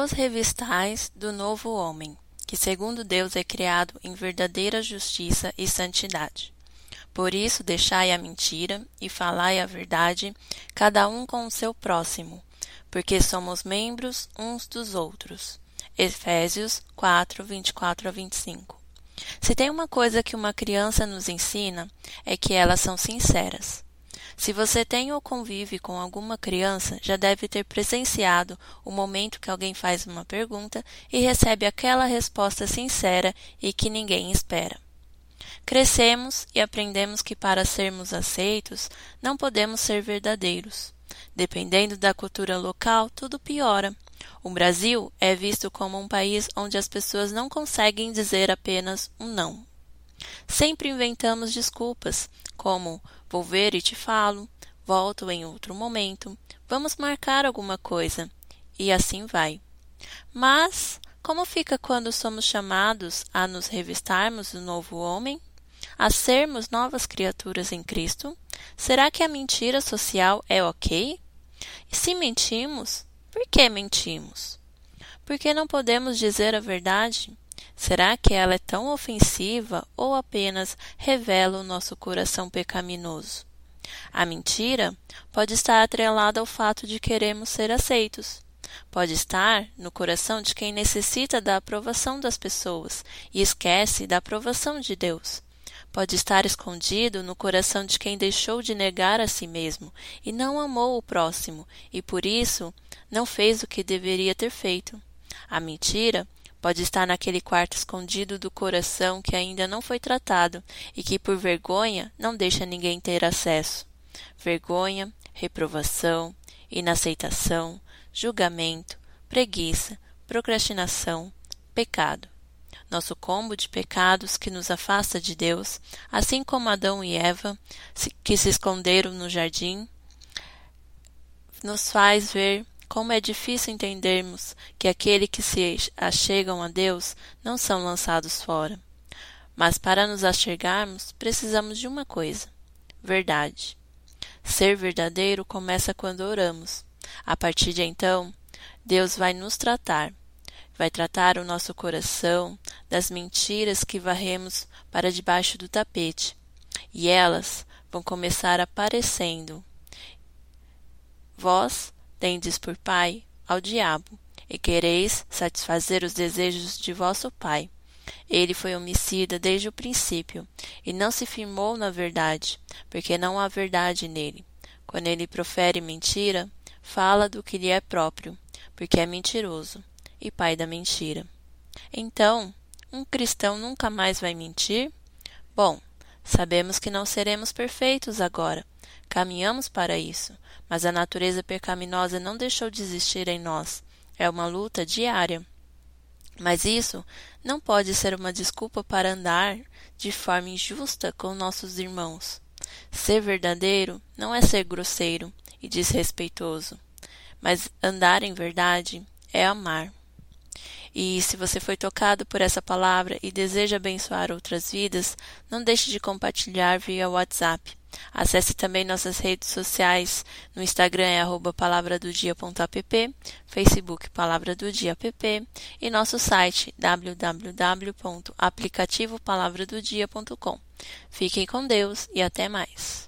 Vos revistais do novo homem, que segundo Deus é criado em verdadeira justiça e santidade. Por isso deixai a mentira e falai a verdade, cada um com o seu próximo, porque somos membros uns dos outros. Efésios 4, 24 a 25. Se tem uma coisa que uma criança nos ensina, é que elas são sinceras. Se você tem ou convive com alguma criança, já deve ter presenciado o momento que alguém faz uma pergunta e recebe aquela resposta sincera e que ninguém espera. Crescemos e aprendemos que para sermos aceitos, não podemos ser verdadeiros. Dependendo da cultura local, tudo piora. O Brasil é visto como um país onde as pessoas não conseguem dizer apenas um não. Sempre inventamos desculpas, como vou ver e te falo, volto em outro momento, vamos marcar alguma coisa, e assim vai. Mas como fica quando somos chamados a nos revistarmos do novo homem? A sermos novas criaturas em Cristo? Será que a mentira social é ok? E se mentimos, por que mentimos? Porque não podemos dizer a verdade? Será que ela é tão ofensiva ou apenas revela o nosso coração pecaminoso? A mentira pode estar atrelada ao fato de queremos ser aceitos. Pode estar no coração de quem necessita da aprovação das pessoas e esquece da aprovação de Deus. Pode estar escondido no coração de quem deixou de negar a si mesmo e não amou o próximo e por isso não fez o que deveria ter feito. A mentira pode estar naquele quarto escondido do coração que ainda não foi tratado e que por vergonha não deixa ninguém ter acesso. Vergonha, reprovação, inaceitação, julgamento, preguiça, procrastinação, pecado nosso combo de pecados que nos afasta de Deus, assim como Adão e Eva, que se esconderam no jardim, nos faz ver como é difícil entendermos que aqueles que se achegam a Deus não são lançados fora. Mas para nos achegarmos, precisamos de uma coisa: verdade. Ser verdadeiro começa quando oramos. A partir de então, Deus vai nos tratar vai tratar o nosso coração das mentiras que varremos para debaixo do tapete, e elas vão começar aparecendo. Vós tendes por pai ao diabo, e quereis satisfazer os desejos de vosso pai. Ele foi homicida desde o princípio, e não se firmou na verdade, porque não há verdade nele. Quando ele profere mentira, fala do que lhe é próprio, porque é mentiroso e pai da mentira. Então, um cristão nunca mais vai mentir? Bom, sabemos que não seremos perfeitos agora. Caminhamos para isso, mas a natureza pecaminosa não deixou de existir em nós. É uma luta diária. Mas isso não pode ser uma desculpa para andar de forma injusta com nossos irmãos. Ser verdadeiro não é ser grosseiro e desrespeitoso, mas andar em verdade é amar. E se você foi tocado por essa palavra e deseja abençoar outras vidas, não deixe de compartilhar via WhatsApp. Acesse também nossas redes sociais. No Instagram é palavradodia.app, Facebook Palavra do Dia app e nosso site www.aplicativopalavradodia.com. Fiquem com Deus e até mais.